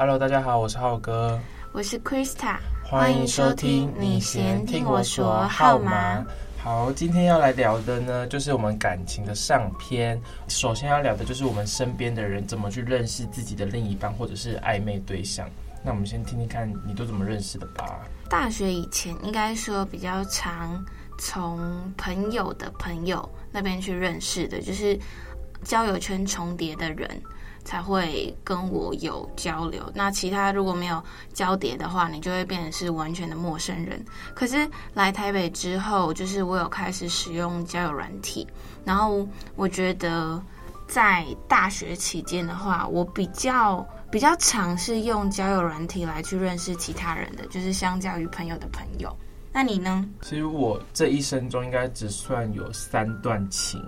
Hello，大家好，我是浩哥，我是 Krista，欢迎收听。你先听我说好吗？好，今天要来聊的呢，就是我们感情的上篇。首先要聊的就是我们身边的人怎么去认识自己的另一半或者是暧昧对象。那我们先听听看你都怎么认识的吧。大学以前应该说比较常从朋友的朋友那边去认识的，就是交友圈重叠的人。才会跟我有交流。那其他如果没有交叠的话，你就会变成是完全的陌生人。可是来台北之后，就是我有开始使用交友软体。然后我觉得在大学期间的话，我比较比较尝试用交友软体来去认识其他人的，就是相较于朋友的朋友。那你呢？其实我这一生中应该只算有三段情，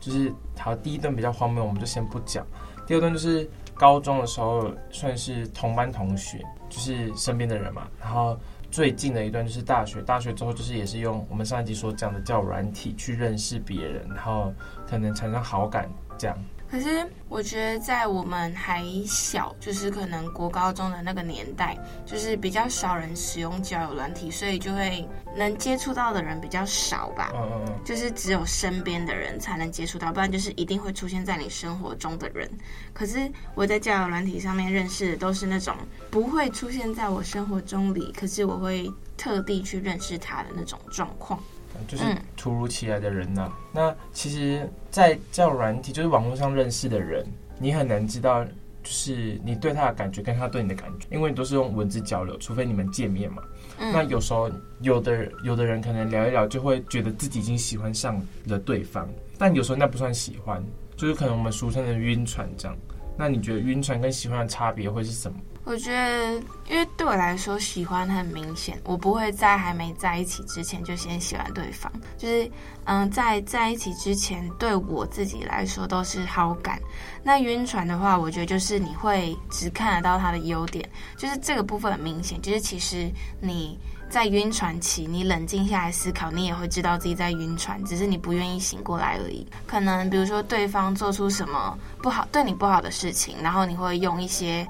就是好，第一段比较荒谬，我们就先不讲。第二段就是高中的时候，算是同班同学，就是身边的人嘛。然后最近的一段就是大学，大学之后就是也是用我们上一集所讲的叫软体去认识别人，然后可能产生好感这样。可是我觉得，在我们还小，就是可能国高中的那个年代，就是比较少人使用交友软体，所以就会能接触到的人比较少吧。嗯嗯嗯。就是只有身边的人才能接触到，不然就是一定会出现在你生活中的人。可是我在交友软体上面认识的都是那种不会出现在我生活中里，可是我会特地去认识他的那种状况。就是突如其来的人呐、啊。嗯、那其实，在交友软体，就是网络上认识的人，你很难知道，就是你对他的感觉跟他对你的感觉，因为你都是用文字交流，除非你们见面嘛。嗯、那有时候，有的有的人可能聊一聊，就会觉得自己已经喜欢上了对方，但有时候那不算喜欢，就是可能我们俗称的晕船这样。那你觉得晕船跟喜欢的差别会是什么？我觉得，因为对我来说，喜欢很明显。我不会在还没在一起之前就先喜欢对方，就是，嗯，在在一起之前，对我自己来说都是好感。那晕船的话，我觉得就是你会只看得到他的优点，就是这个部分很明显。就是其实你在晕船期，你冷静下来思考，你也会知道自己在晕船，只是你不愿意醒过来而已。可能比如说对方做出什么不好，对你不好的事情，然后你会用一些。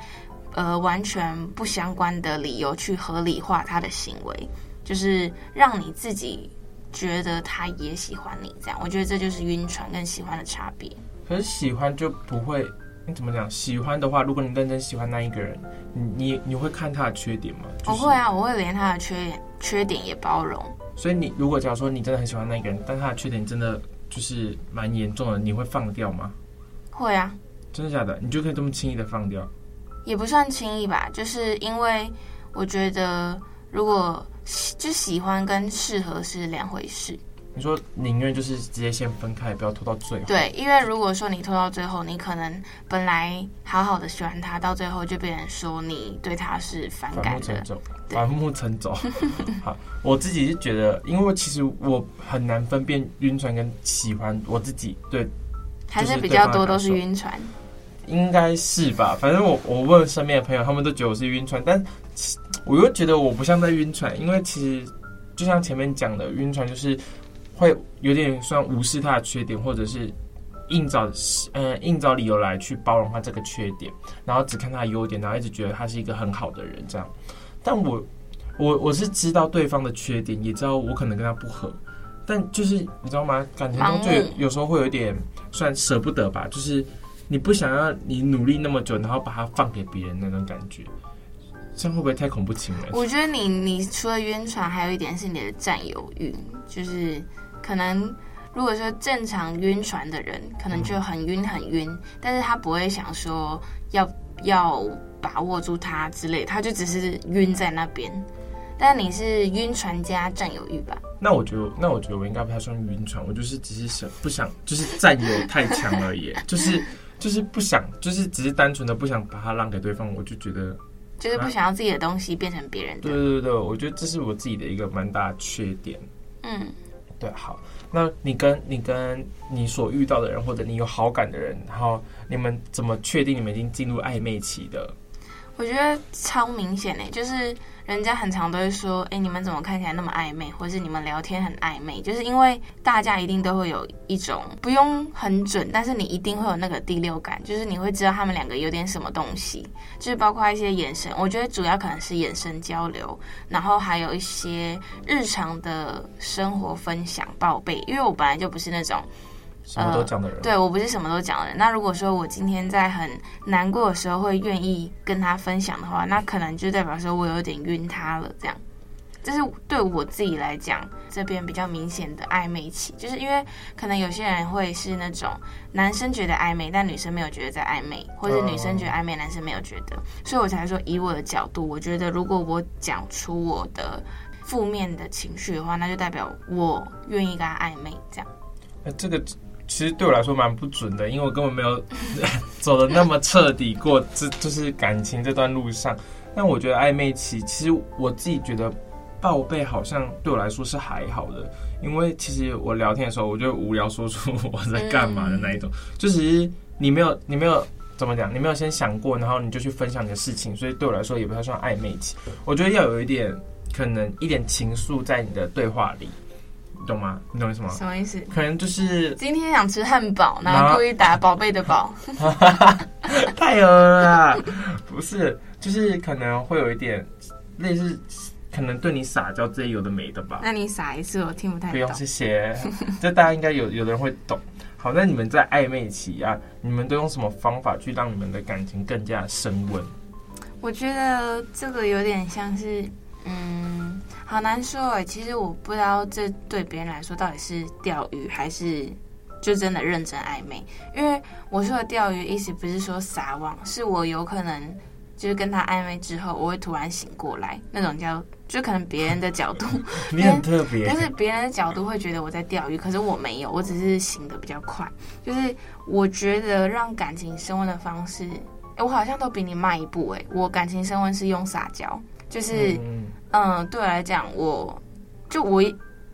呃，完全不相关的理由去合理化他的行为，就是让你自己觉得他也喜欢你，这样，我觉得这就是晕船跟喜欢的差别。可是喜欢就不会，怎么讲？喜欢的话，如果你认真喜欢那一个人，你你你会看他的缺点吗？就是、我会啊，我会连他的缺点缺点也包容。所以你如果假如说你真的很喜欢那一个人，但他的缺点真的就是蛮严重的，你会放掉吗？会啊。真的假的？你就可以这么轻易的放掉？也不算轻易吧，就是因为我觉得，如果就喜欢跟适合是两回事。你说宁愿就是直接先分开，不要拖到最后。对，因为如果说你拖到最后，你可能本来好好的喜欢他，到最后就变成说你对他是反感的。反目成仇。反目成仇。好，我自己是觉得，因为其实我很难分辨晕船跟喜欢，我自己对，还是比较多都是晕船。应该是吧，反正我我问身边的朋友，他们都觉得我是晕船，但我又觉得我不像在晕船，因为其实就像前面讲的，晕船就是会有点算无视他的缺点，或者是硬找呃硬找理由来去包容他这个缺点，然后只看他的优点，然后一直觉得他是一个很好的人这样。但我我我是知道对方的缺点，也知道我可能跟他不合，但就是你知道吗？感情中就有时候会有点算舍不得吧，就是。你不想要你努力那么久，然后把它放给别人那种感觉，这样会不会太恐怖情人？我觉得你你除了晕船，还有一点是你的占有欲，就是可能如果说正常晕船的人，可能就很晕很晕，嗯、但是他不会想说要要把握住他之类，他就只是晕在那边。但你是晕船加占有欲吧？那我觉得，那我觉得我应该不太算晕船，我就是只是想不想，就是占有太强而已，就是就是不想，就是只是单纯的不想把它让给对方，我就觉得。就是不想要自己的东西变成别人的。对对对，我觉得这是我自己的一个蛮大的缺点。嗯，对，好，那你跟你跟你所遇到的人，或者你有好感的人，然后你们怎么确定你们已经进入暧昧期的？我觉得超明显诶，就是。人家很常都会说，哎，你们怎么看起来那么暧昧，或是你们聊天很暧昧？就是因为大家一定都会有一种不用很准，但是你一定会有那个第六感，就是你会知道他们两个有点什么东西，就是包括一些眼神。我觉得主要可能是眼神交流，然后还有一些日常的生活分享、报备。因为我本来就不是那种。什么都讲的人，呃、对我不是什么都讲的人。那如果说我今天在很难过的时候会愿意跟他分享的话，那可能就代表说我有点晕他了。这样，这是对我自己来讲，这边比较明显的暧昧期，就是因为可能有些人会是那种男生觉得暧昧，但女生没有觉得在暧昧，或者女生觉得暧昧，男生没有觉得，所以我才说以我的角度，我觉得如果我讲出我的负面的情绪的话，那就代表我愿意跟他暧昧。这样，那这个。其实对我来说蛮不准的，因为我根本没有 走的那么彻底过，这就是感情这段路上。但我觉得暧昧期，其实我自己觉得报备好像对我来说是还好的，因为其实我聊天的时候，我就无聊说出我在干嘛的那一种，就是你没有你没有怎么讲，你没有先想过，然后你就去分享你的事情，所以对我来说也不太算暧昧期。我觉得要有一点可能一点情愫在你的对话里。懂吗？你懂意思吗？什么意思？可能就是今天想吃汉堡，然后故意打宝贝的宝，太恶了。不是，就是可能会有一点类似，可能对你撒娇这些有的没的吧。那你撒一次，我听不太懂。不用，谢谢。这大家应该有有的人会懂。好，那你们在暧昧期啊，你们都用什么方法去让你们的感情更加升温？我觉得这个有点像是，嗯。好难说哎，其实我不知道这对别人来说到底是钓鱼还是就真的认真暧昧。因为我说的钓鱼意思不是说撒网，是我有可能就是跟他暧昧之后，我会突然醒过来，那种叫就可能别人的角度，你很特别，但是别人的角度会觉得我在钓鱼，可是我没有，我只是醒的比较快。就是我觉得让感情升温的方式，我好像都比你慢一步哎，我感情升温是用撒娇。就是，嗯，对我来讲，我就我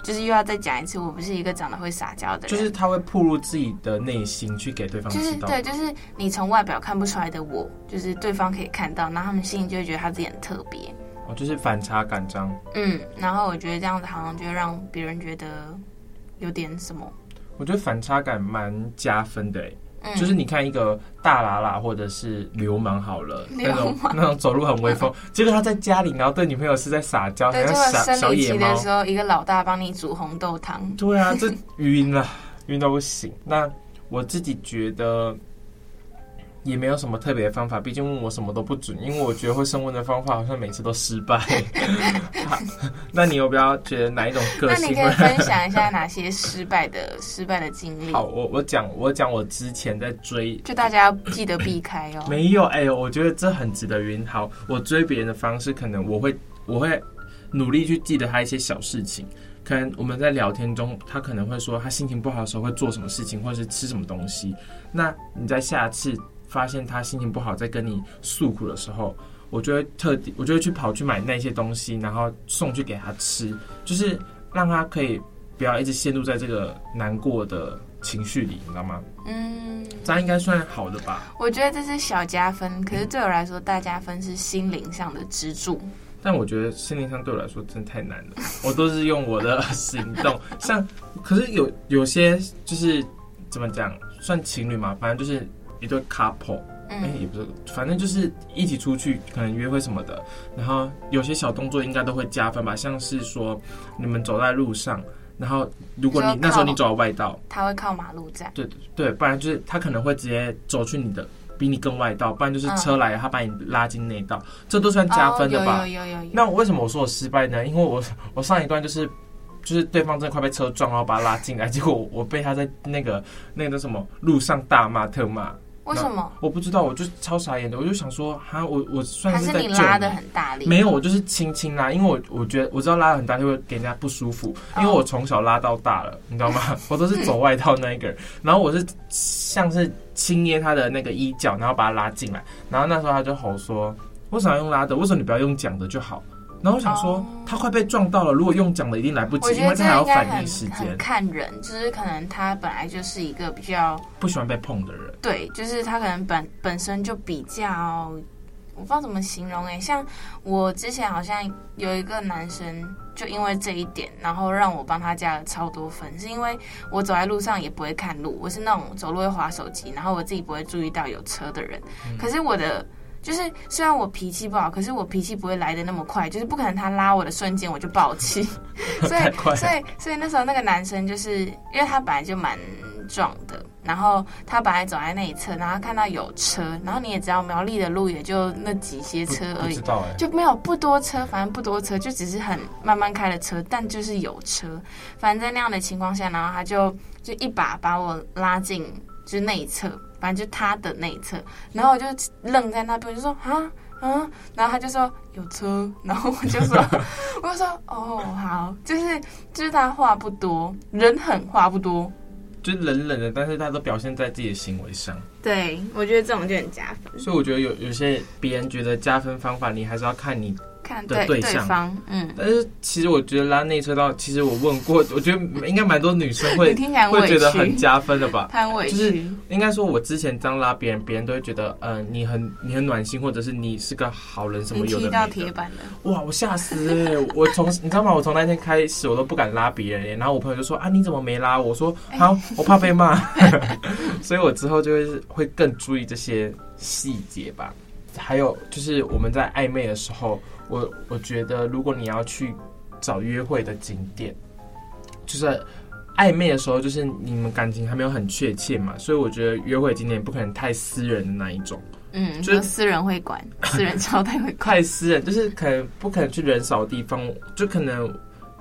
就是又要再讲一次，我不是一个长得会撒娇的人。就是他会暴露自己的内心去给对方知道。就是对，就是你从外表看不出来的我，就是对方可以看到，然后他们心里就会觉得他自己很特别。哦，就是反差感这样。嗯，然后我觉得这样子好像就会让别人觉得有点什么。我觉得反差感蛮加分的诶。就是你看一个大喇喇或者是流氓好了，那种那种走路很威风，结果他在家里，然后对女朋友是在撒娇，对，像小生理期的时候。一个老大帮你煮红豆汤。对啊，这 晕了，晕到不行。那我自己觉得。也没有什么特别的方法，毕竟问我什么都不准，因为我觉得会升温的方法好像每次都失败。那你有没有觉得哪一种个性？那你可以分享一下哪些失败的失败的经历？好，我我讲我讲我之前在追，就大家要记得避开哦。没有，哎呦，我觉得这很值得晕。好，我追别人的方式，可能我会我会努力去记得他一些小事情。可能我们在聊天中，他可能会说他心情不好的时候会做什么事情，或者是吃什么东西。那你在下次。发现他心情不好，在跟你诉苦的时候，我就会特地，我就会去跑去买那些东西，然后送去给他吃，就是让他可以不要一直陷入在这个难过的情绪里，你知道吗？嗯，这样应该算好的吧？我觉得这是小加分，可是对我来说，大加分是心灵上的支柱。但我觉得心灵上对我来说真的太难了，我都是用我的行动，像可是有有些就是怎么讲，算情侣嘛，反正就是。一对 couple，哎、欸，也不是，反正就是一起出去，可能约会什么的。然后有些小动作应该都会加分吧，像是说你们走在路上，然后如果你那时候你走到外道，他会靠马路站。对对，不然就是他可能会直接走去你的比你更外道，不然就是车来了他把你拉进内道，这都算加分的吧？哦、有有有。那我为什么我说我失败呢？因为我我上一段就是就是对方真的快被车撞，然后把他拉进来，结果我，我被他在那个那个什么路上大骂特骂。为什么？我不知道，我就超傻眼的，我就想说，哈，我我算是在还是你拉的很大力？没有，我就是轻轻拉，因为我我觉得我知道拉的很大就会给人家不舒服，因为我从小拉到大了，你知道吗？我都是走外套那一个人，然后我是像是轻捏他的那个衣角，然后把他拉进来，然后那时候他就吼说，为什么要用拉的？为什么你不要用讲的就好？然后我想说，oh, 他快被撞到了，如果用讲的一定来不及，因为他还要反应时间。看人，就是可能他本来就是一个比较不喜欢被碰的人。对，就是他可能本本身就比较，我不知道怎么形容哎。像我之前好像有一个男生，就因为这一点，然后让我帮他加了超多分，是因为我走在路上也不会看路，我是那种走路会滑手机，然后我自己不会注意到有车的人。嗯、可是我的。就是虽然我脾气不好，可是我脾气不会来的那么快，就是不可能他拉我的瞬间我就爆气，所以所以所以那时候那个男生就是因为他本来就蛮壮的，然后他本来走在那一侧，然后看到有车，然后你也知道苗栗的路也就那几些车而已，知道欸、就没有不多车，反正不多车，就只是很慢慢开的车，但就是有车，反正在那样的情况下，然后他就就一把把我拉进就是那一侧。反正就他的那一侧，然后我就愣在那边，我就说啊啊，然后他就说有车，然后我就说，我就说哦好，就是就是他话不多，人狠话不多，就冷冷的，但是他都表现在自己的行为上。对，我觉得这种就很加分。所以我觉得有有些别人觉得加分方法，你还是要看你。看对对象，嗯，但是其实我觉得拉内车道，其实我问过，我觉得应该蛮多女生会会觉得很加分的吧？很委屈，就是应该说，我之前这样拉别人，别人都会觉得，呃，你很你很暖心，或者是你是个好人，什么有的没的。踢到铁板了，哇，我吓死了！我从你知道吗？我从那天开始，我都不敢拉别人，然后我朋友就说啊，你怎么没拉我？我说好，我怕被骂，所以我之后就会会更注意这些细节吧。还有就是我们在暧昧的时候。我我觉得，如果你要去找约会的景点，就是暧昧的时候，就是你们感情还没有很确切嘛，所以我觉得约会景点不可能太私人的那一种，嗯，就是私人会馆、私人招待会馆，太私人，就是可能不可能去人少的地方，就可能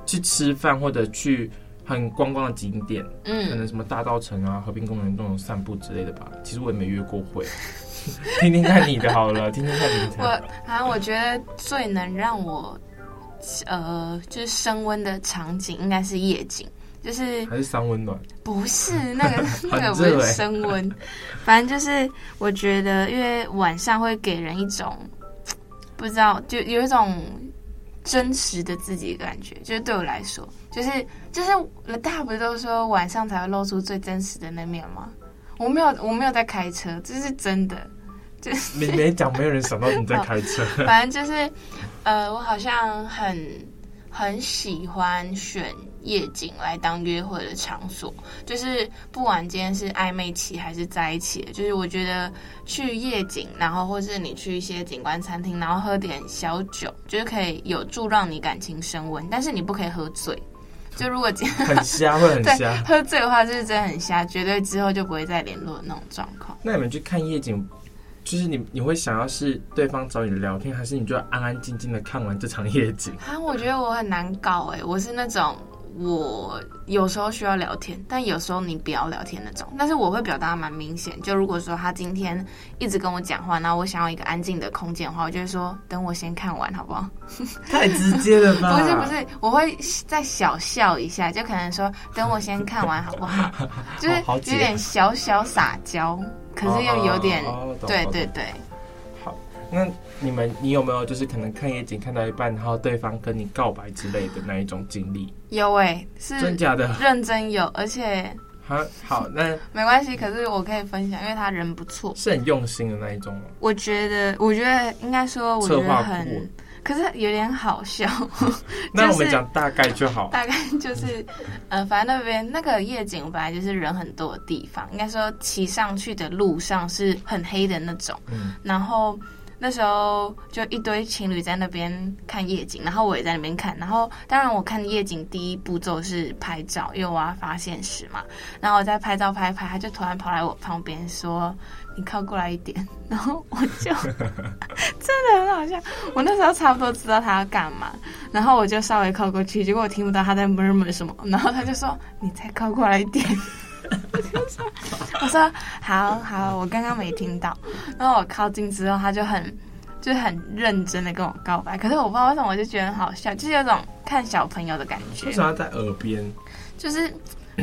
去吃饭或者去很观光的景点，嗯，可能什么大道城啊、和平公园那种散步之类的吧。其实我也没约过会。听听看你的好了，听听看你的。我反正我觉得最能让我呃就是升温的场景应该是夜景，就是还是三温暖？不是那个 那个不是升温，欸、反正就是我觉得因为晚上会给人一种不知道就有一种真实的自己的感觉，就是对我来说，就是就是大家不是都说晚上才会露出最真实的那面吗？我没有我没有在开车，这是真的。就是、没没讲，没有人想到你在开车。反正就是，呃，我好像很很喜欢选夜景来当约会的场所，就是不管今天是暧昧期还是在一起，就是我觉得去夜景，然后或是你去一些景观餐厅，然后喝点小酒，就是可以有助让你感情升温，但是你不可以喝醉。就如果今天很瞎，会很瞎。喝醉的话，就是真的很瞎，绝对之后就不会再联络的那种状况。那你们去看夜景？就是你，你会想要是对方找你聊天，还是你就要安安静静的看完这场夜景？啊，我觉得我很难搞哎，我是那种我有时候需要聊天，但有时候你不要聊天那种。但是我会表达蛮明显，就如果说他今天一直跟我讲话，然后我想要一个安静的空间的话，我就会说等我先看完好不好？太直接了吧？不是不是，我会再小笑一下，就可能说等我先看完好不好？就是有点小小撒娇。可是又有点，哦、对对对。好，那你们，你有没有就是可能看夜景看到一半，然后对方跟你告白之类的那一种经历？有哎、欸，是真假的？认真有，而且好，好，那没关系。可是我可以分享，因为他人不错，是很用心的那一种吗？我觉得，我觉得应该说，我觉得很。可是有点好笑，那我们讲大概就好。大概就是，呃，反正那边那个夜景本来就是人很多的地方，应该说骑上去的路上是很黑的那种。嗯，然后那时候就一堆情侣在那边看夜景，然后我也在那边看。然后当然我看夜景第一步骤是拍照，因为我要发现时嘛。然后我在拍照拍拍，他就突然跑来我旁边说：“你靠过来一点。”然后我就 真的很好笑。我那时候差不多知道他要干嘛，然后我就稍微靠过去，结果我听不到他在 murmur 什么。然后他就说：“你再靠过来一点。”我就说：“我说好好，我刚刚没听到。”然后我靠近之后，他就很就很认真的跟我告白。可是我不知道为什么，我就觉得很好笑，就是有种看小朋友的感觉。为什么要在耳边？就是。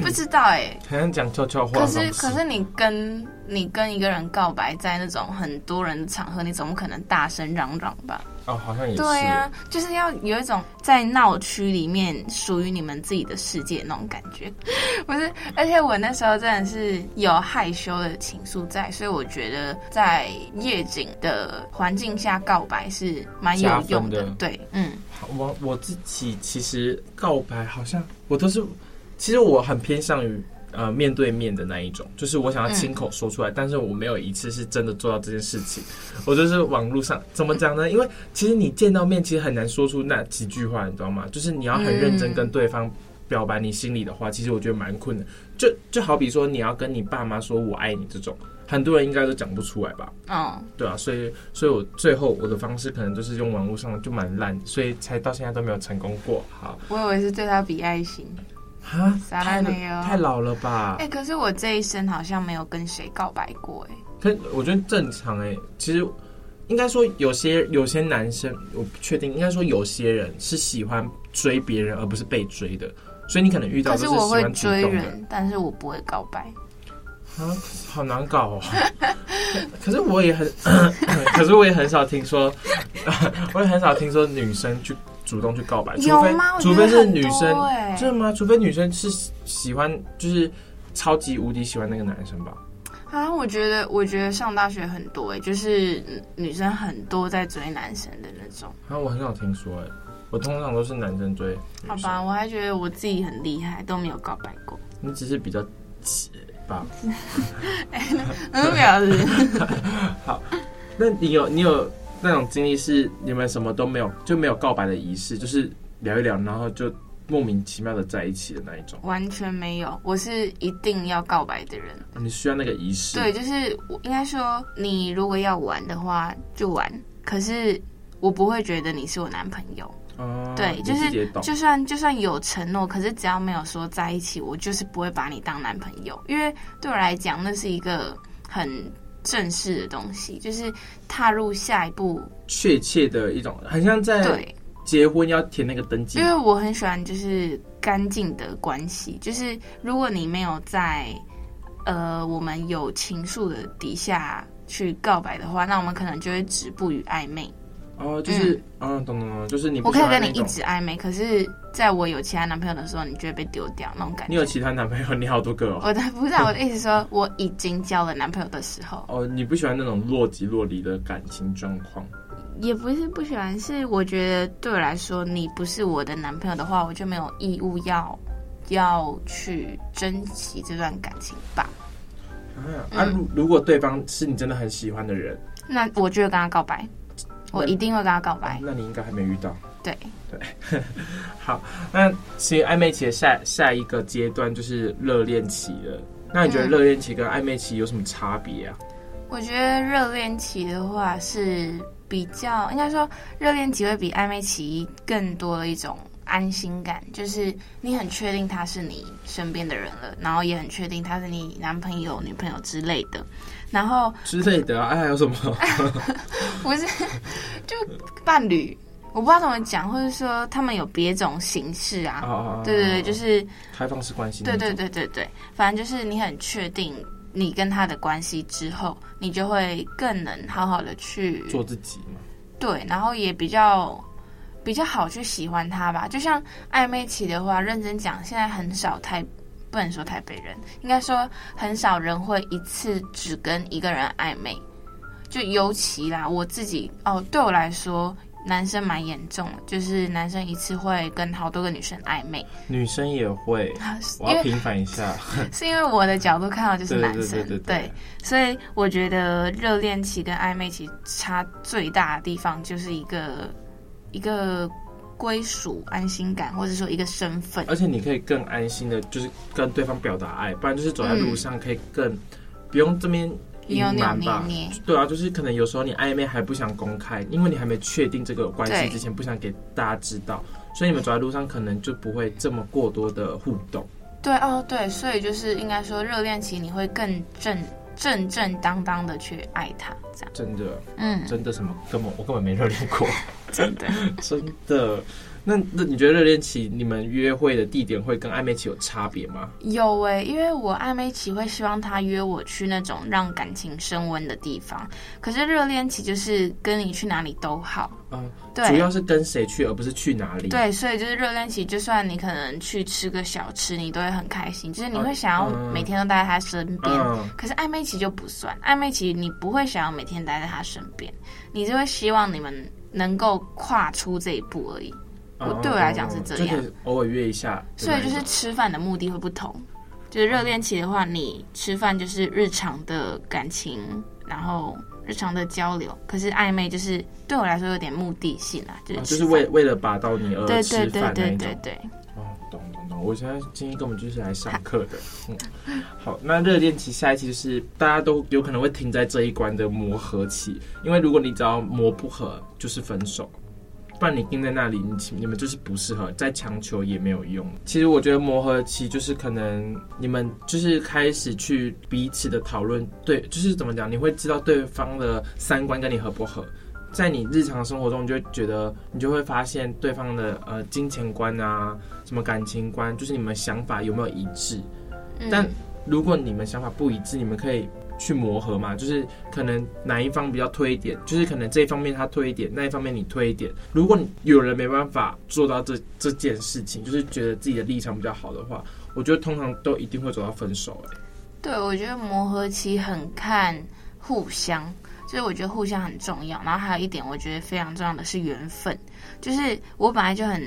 不知道哎、欸，好像讲悄悄话。可是可是你跟你跟一个人告白，在那种很多人的场合，你总不可能大声嚷嚷吧？哦，好像也是。对啊，就是要有一种在闹区里面属于你们自己的世界那种感觉。不是，而且我那时候真的是有害羞的情愫在，所以我觉得在夜景的环境下告白是蛮有用的。的对，嗯，我我自己其实告白好像我都是。其实我很偏向于呃面对面的那一种，就是我想要亲口说出来，嗯、但是我没有一次是真的做到这件事情。我就是网络上怎么讲呢？因为其实你见到面，其实很难说出那几句话，你知道吗？就是你要很认真跟对方表白你心里的话，其实我觉得蛮困难。就就好比说你要跟你爸妈说我爱你这种，很多人应该都讲不出来吧？哦，对啊，所以所以我最后我的方式可能就是用网络上就蛮烂，所以才到现在都没有成功过。好，我以为是对他比爱心。啊，太太老了吧？哎、欸，可是我这一生好像没有跟谁告白过哎。可我觉得正常哎，其实应该说有些有些男生，我不确定，应该说有些人是喜欢追别人而不是被追的，所以你可能遇到的是喜欢追人，但是我不会告白。啊，好难搞哦。可是我也很，可是我也很少听说，我也很少听说女生去。主动去告白，除非除非是女生，真的吗？除非女生是喜欢，就是超级无敌喜欢那个男生吧？啊，我觉得，我觉得上大学很多哎，就是女生很多在追男生的那种。啊，我很少听说哎，我通常都是男生追。好吧，我还觉得我自己很厉害，都没有告白过。你只是比较急吧？哎，那表示 好，那你有你有？那种经历是你们什么都没有，就没有告白的仪式，就是聊一聊，然后就莫名其妙的在一起的那一种。完全没有，我是一定要告白的人。你需要那个仪式？对，就是我应该说，你如果要玩的话就玩，可是我不会觉得你是我男朋友。哦、嗯，对，就是就算就算有承诺，可是只要没有说在一起，我就是不会把你当男朋友，因为对我来讲，那是一个很。正式的东西，就是踏入下一步，确切的一种，很像在结婚要填那个登记。因为我很喜欢就是干净的关系，就是如果你没有在呃我们有情愫的底下去告白的话，那我们可能就会止步于暧昧。哦，就是，嗯，懂懂懂，就是你不。我可以跟你一直暧昧，可是在我有其他男朋友的时候，你就会被丢掉那种感觉。你有其他男朋友？你好多个哦。我的不是，啊我的意思说，我已经交了男朋友的时候。哦，你不喜欢那种若即若离的感情状况？也不是不喜欢，是我觉得对我来说，你不是我的男朋友的话，我就没有义务要要去珍惜这段感情吧。啊，啊，如如果对方是你真的很喜欢的人，那我就会跟他告白。我一定会跟他告白。那你应该还没遇到。对对，好，那其实暧昧期的下下一个阶段就是热恋期了。那你觉得热恋期跟暧昧期有什么差别啊？我觉得热恋期的话是比较，应该说热恋期会比暧昧期更多的一种安心感，就是你很确定他是你身边的人了，然后也很确定他是你男朋友、女朋友之类的。然后之类的啊，还有什么？不是，就伴侣，我不知道怎么讲，或者说他们有别种形式啊。哦、对对对，就是开放式关系。对对对对对，反正就是你很确定你跟他的关系之后，你就会更能好好的去做自己嘛。对，然后也比较比较好去喜欢他吧。就像暧昧期的话，认真讲，现在很少太。不能说台北人，应该说很少人会一次只跟一个人暧昧，就尤其啦，我自己哦，对我来说，男生蛮严重的，就是男生一次会跟好多个女生暧昧，女生也会。我要平反一下，是因为我的角度看到就是男生，对，对，对，对，对，对，所以我觉得热恋期跟暧昧期差最大的地方就是一个一个归属、安心感，或者说一个身份。而且你可以更安心的，就是跟对方表达爱，不然就是走在路上可以更不用这边。扭扭捏捏，对啊，就是可能有时候你暧昧还不想公开，因为你还没确定这个关系之前，不想给大家知道，所以你们走在路上可能就不会这么过多的互动。对哦，对，所以就是应该说热恋期你会更正正正当当的去爱他，这样。真的，嗯，真的什么？根本我根本没热恋过，真的。真的。那那你觉得热恋期你们约会的地点会跟暧昧期有差别吗？有哎、欸，因为我暧昧期会希望他约我去那种让感情升温的地方，可是热恋期就是跟你去哪里都好。嗯，对，主要是跟谁去，而不是去哪里。对，所以就是热恋期，就算你可能去吃个小吃，你都会很开心，就是你会想要每天都待在他身边。嗯、可是暧昧期就不算，暧昧期你不会想要每天待在他身边，你就会希望你们能够跨出这一步而已。我对我来讲是这样，偶尔约一下。所以就是吃饭的目的会不同。就是热恋期的话，你吃饭就是日常的感情，然后日常的交流。可是暧昧就是对我来说有点目的性啊，就是就是为为了把到你而吃饭。对对对对对。哦，懂懂懂。我现在今天根本就是来上课的。嗯，好，那热恋期下一期就是大家都有可能会停在这一关的磨合期，因为如果你只要磨不合，就是分手。不然你定在那里，你你们就是不适合，再强求也没有用。其实我觉得磨合期就是可能你们就是开始去彼此的讨论，对，就是怎么讲，你会知道对方的三观跟你合不合。在你日常生活中，你就会觉得你就会发现对方的呃金钱观啊，什么感情观，就是你们想法有没有一致。但如果你们想法不一致，你们可以。去磨合嘛，就是可能哪一方比较推一点，就是可能这一方面他推一点，那一方面你推一点。如果有人没办法做到这这件事情，就是觉得自己的立场比较好的话，我觉得通常都一定会走到分手。哎，对，我觉得磨合期很看互相，所以我觉得互相很重要。然后还有一点，我觉得非常重要的是缘分，就是我本来就很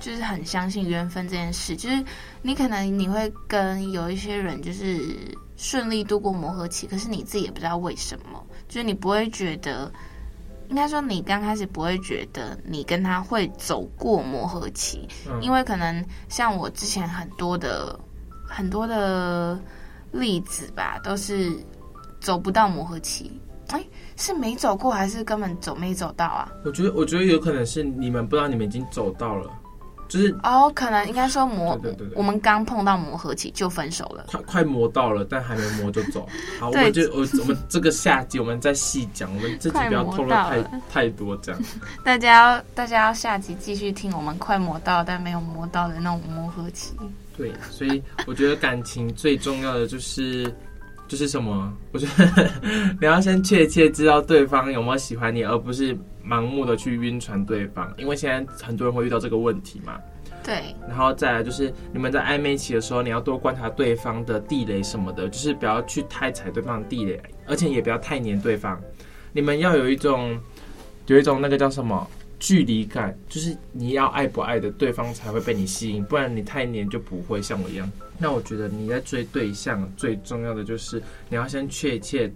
就是很相信缘分这件事，就是你可能你会跟有一些人就是。顺利度过磨合期，可是你自己也不知道为什么，就是你不会觉得，应该说你刚开始不会觉得你跟他会走过磨合期，嗯，因为可能像我之前很多的很多的例子吧，都是走不到磨合期，哎，是没走过还是根本走没走到啊？我觉得，我觉得有可能是你们不知道你们已经走到了。就是哦，可能应该说磨，对对对对，我们刚碰到磨合期就分手了，快快磨到了，但还没磨就走。好，我们就我我们这个下集我们再细讲，我们这集不要透露太太多这样。大家要大家要下集继续听我们快磨到但没有磨到的那种磨合期。对，所以我觉得感情最重要的就是就是什么？我觉得 你要先确切知道对方有没有喜欢你，而不是。盲目的去晕船对方，因为现在很多人会遇到这个问题嘛。对，然后再来就是你们在暧昧期的时候，你要多观察对方的地雷什么的，就是不要去太踩对方的地雷，而且也不要太黏对方。你们要有一种有一种那个叫什么距离感，就是你要爱不爱的对方才会被你吸引，不然你太黏就不会像我一样。那我觉得你在追对象最重要的就是你要先确切。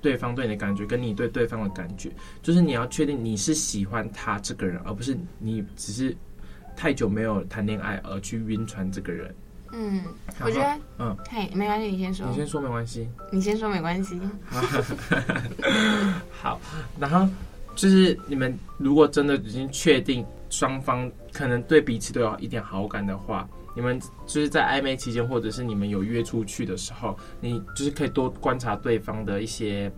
对方对你的感觉，跟你对对方的感觉，就是你要确定你是喜欢他这个人，而不是你只是太久没有谈恋爱而去晕船这个人。嗯，我觉得，嗯，嘿，没关系，你先说。你先说没关系。你先说没关系。好，然后就是你们如果真的已经确定双方可能对彼此都有一点好感的话。你们就是在暧昧期间，或者是你们有约出去的时候，你就是可以多观察对方的一些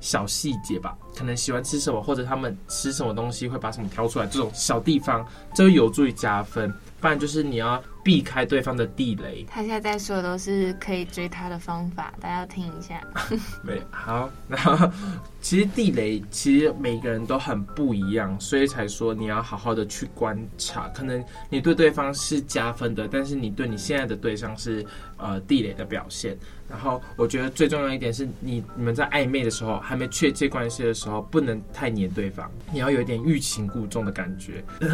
小细节吧，可能喜欢吃什么，或者他们吃什么东西会把什么挑出来，这种小地方，这会有助于加分。不然就是你要避开对方的地雷。他现在在说的都是可以追他的方法，大家要听一下。没 好，然后其实地雷其实每个人都很不一样，所以才说你要好好的去观察。可能你对对方是加分的，但是你对你现在的对象是呃地雷的表现。然后我觉得最重要一点是你你们在暧昧的时候，还没确切关系的时候，不能太黏对方，你要有一点欲擒故纵的感觉。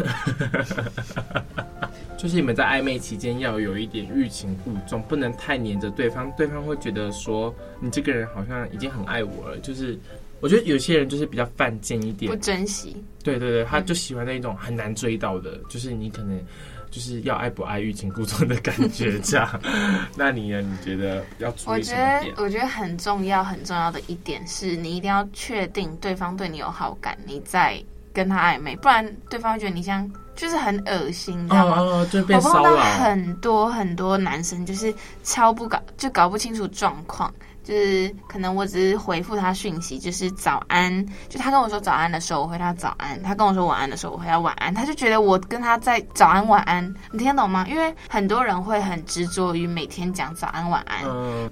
就是你们在暧昧期间要有一点欲擒故纵，不能太黏着对方，对方会觉得说你这个人好像已经很爱我了。就是我觉得有些人就是比较犯贱一点，不珍惜。对对对，他就喜欢那种很难追到的，嗯、就是你可能。就是要爱不爱欲擒故纵的感觉，这样。那你呢？你觉得要注意什么点？我觉得，我觉得很重要、很重要的一点是你一定要确定对方对你有好感，你再跟他暧昧，不然对方会觉得你像就是很恶心，你知道吗？我碰到很多很多男生就是超不搞，就搞不清楚状况。就是可能我只是回复他讯息，就是早安。就他跟我说早安的时候，我回他早安；他跟我说晚安的时候，我回他晚安。他就觉得我跟他在早安晚安，你听得懂吗？因为很多人会很执着于每天讲早安晚安，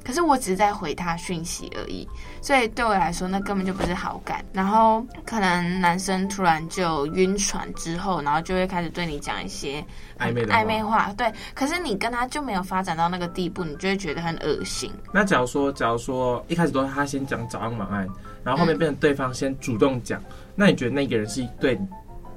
可是我只是在回他讯息而已。所以对我来说，那根本就不是好感。然后可能男生突然就晕船之后，然后就会开始对你讲一些暧昧暧昧话。对，可是你跟他就没有发展到那个地步，你就会觉得很恶心。那假如说，假如说。说一开始都是他先讲早安晚安，然后后面变成对方先主动讲，嗯、那你觉得那个人是对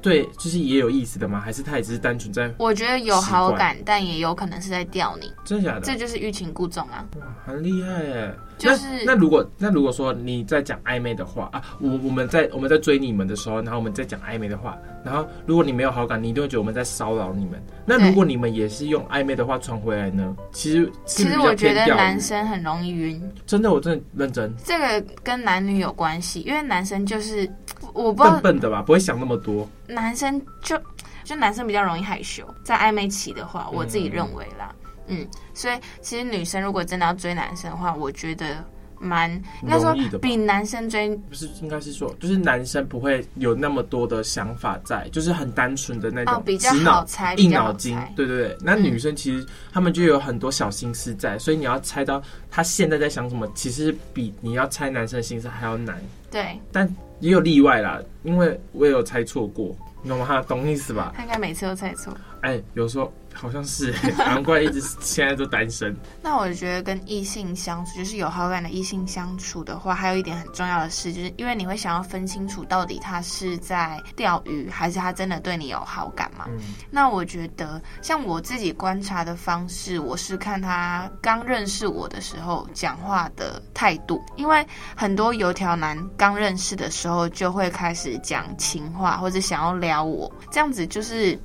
对，就是也有意思的吗？还是他也只是单纯在？我觉得有好感，但也有可能是在钓你。真的假的？这就是欲擒故纵啊！哇，很厉害耶！就是那，那如果那如果说你在讲暧昧的话啊，我我们在我们在追你们的时候，然后我们在讲暧昧的话，然后如果你没有好感，你一定会觉得我们在骚扰你们。那如果你们也是用暧昧的话传回来呢？其实其实我觉得男生很容易晕。真的，我真的认真。这个跟男女有关系，因为男生就是我不笨笨的吧，不会想那么多。男生就就男生比较容易害羞，在暧昧期的话，我自己认为啦。嗯嗯，所以其实女生如果真的要追男生的话，我觉得蛮应该说比男生追不是应该是说，就是男生不会有那么多的想法在，就是很单纯的那种、哦、比较好猜，硬脑筋，对对对。那女生其实他们就有很多小心思在，嗯、所以你要猜到他现在在想什么，其实比你要猜男生的心思还要难。对，但也有例外啦，因为我也有猜错过，你懂吗？懂意思吧？他应该每次都猜错。哎，有时候。好像是，难怪一直现在都单身。那我觉得跟异性相处，就是有好感的异性相处的话，还有一点很重要的事，就是因为你会想要分清楚到底他是在钓鱼，还是他真的对你有好感嘛？嗯。那我觉得，像我自己观察的方式，我是看他刚认识我的时候讲话的态度，因为很多油条男刚认识的时候就会开始讲情话，或者想要撩我，这样子就是。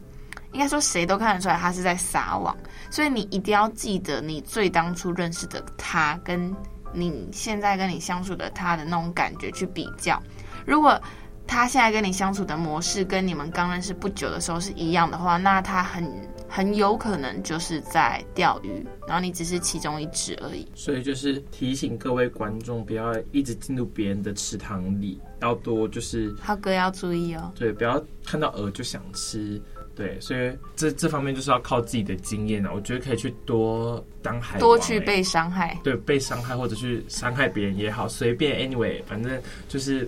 应该说，谁都看得出来他是在撒网，所以你一定要记得你最当初认识的他，跟你现在跟你相处的他的那种感觉去比较。如果他现在跟你相处的模式跟你们刚认识不久的时候是一样的话，那他很很有可能就是在钓鱼，然后你只是其中一只而已。所以就是提醒各位观众，不要一直进入别人的池塘里，要多就是浩哥要注意哦，对，不要看到鹅就想吃。对，所以这这方面就是要靠自己的经验啊。我觉得可以去多当海欸，多去被伤害，对，被伤害或者去伤害别人也好，随便，anyway，反正就是。